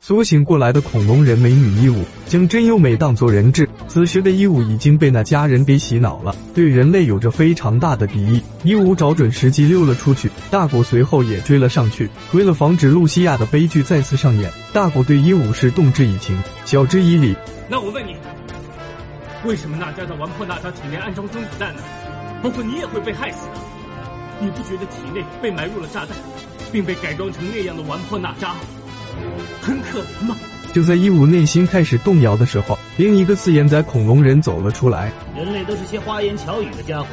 苏醒过来的恐龙人美女伊武将真优美当作人质。此时的伊武已经被那家人给洗脑了，对人类有着非常大的敌意。伊武找准时机溜了出去，大古随后也追了上去。为了防止露西亚的悲剧再次上演，大古对伊武是动之以情，晓之以理。那我问你，为什么那家在玩破那扎体内安装中子弹呢？包括你也会被害死的。你不觉得体内被埋入了炸弹，并被改装成那样的顽破那扎？很可怜吗？就在伊武内心开始动摇的时候，另一个四眼仔恐龙人走了出来。人类都是些花言巧语的家伙，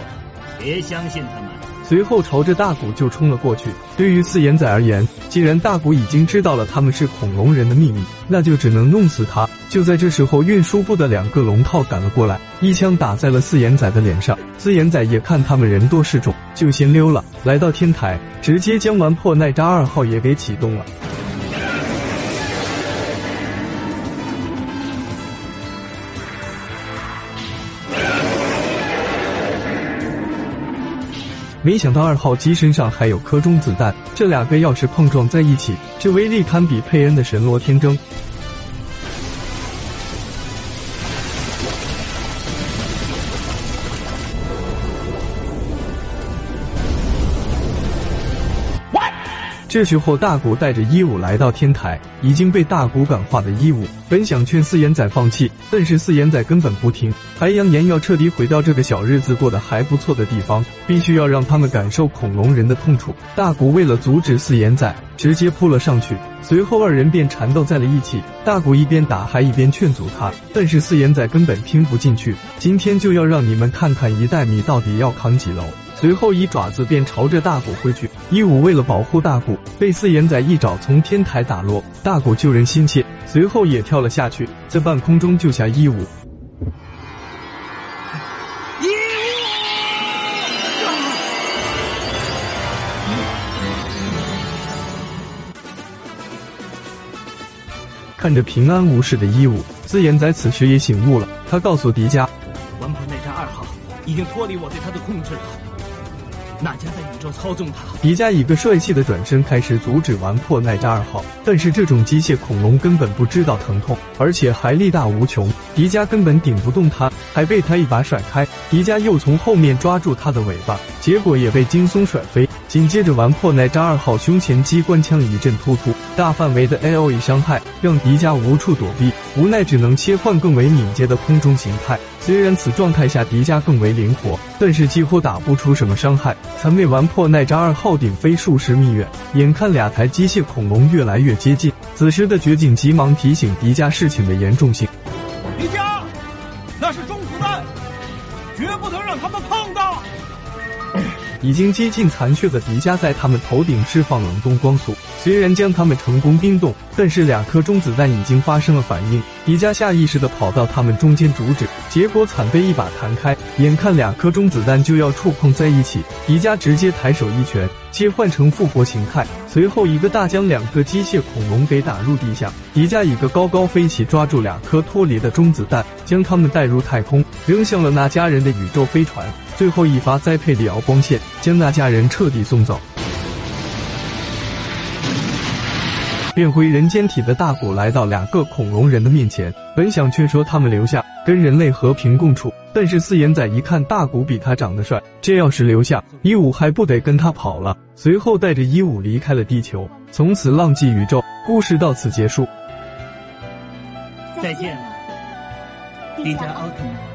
别相信他们。随后朝着大古就冲了过去。对于四眼仔而言，既然大古已经知道了他们是恐龙人的秘密，那就只能弄死他。就在这时候，运输部的两个龙套赶了过来，一枪打在了四眼仔的脸上。四眼仔也看他们人多势众，就先溜了。来到天台，直接将玩破奈扎二号也给启动了。没想到二号机身上还有颗中子弹，这两个要是碰撞在一起，这威力堪比佩恩的神罗天征。这时候，大古带着伊武来到天台，已经被大古感化的伊武本想劝四眼仔放弃，但是四眼仔根本不听，还扬言要彻底毁掉这个小日子过得还不错的地方，必须要让他们感受恐龙人的痛楚。大古为了阻止四眼仔，直接扑了上去，随后二人便缠斗在了一起。大古一边打还一边劝阻他，但是四眼仔根本听不进去。今天就要让你们看看一袋米到底要扛几楼。随后一爪子便朝着大古挥去，伊武为了保护大古，被四眼仔一爪从天台打落。大古救人心切，随后也跳了下去，在半空中救下伊武。看着平安无事的伊武，四眼仔此时也醒悟了，他告诉迪迦，玩破内战二号已经脱离我对他的控制了。那家在宇宙操纵他。迪迦一个帅气的转身，开始阻止完破奈迦二号。但是这种机械恐龙根本不知道疼痛，而且还力大无穷，迪迦根本顶不动它，还被他一把甩开。迪迦又从后面抓住它的尾巴，结果也被轻松甩飞。紧接着，玩破奈扎二号胸前机关枪一阵突突，大范围的 AOE 伤害让迪迦无处躲避，无奈只能切换更为敏捷的空中形态。虽然此状态下迪迦更为灵活，但是几乎打不出什么伤害。残被玩破奈扎二号顶飞数十米远，眼看两台机械恐龙越来越接近，此时的绝景急忙提醒迪迦事情的严重性。迪迦，那是中子弹，绝不能让他们碰到。已经接近残血的迪迦在他们头顶释放冷冻光束，虽然将他们成功冰冻，但是两颗中子弹已经发生了反应。迪迦下意识地跑到他们中间阻止，结果惨被一把弹开。眼看两颗中子弹就要触碰在一起，迪迦直接抬手一拳切换成复活形态，随后一个大将两个机械恐龙给打入地下。迪迦一个高高飞起，抓住两颗脱离的中子弹，将他们带入太空，扔向了那家人的宇宙飞船。最后一发栽培里奥光线，将那家人彻底送走。变回人间体的大古来到两个恐龙人的面前，本想劝说他们留下，跟人类和平共处。但是四眼仔一看大古比他长得帅，这要是留下，一武还不得跟他跑了？随后带着一武离开了地球，从此浪迹宇宙。故事到此结束。再见了，迪迦奥特曼。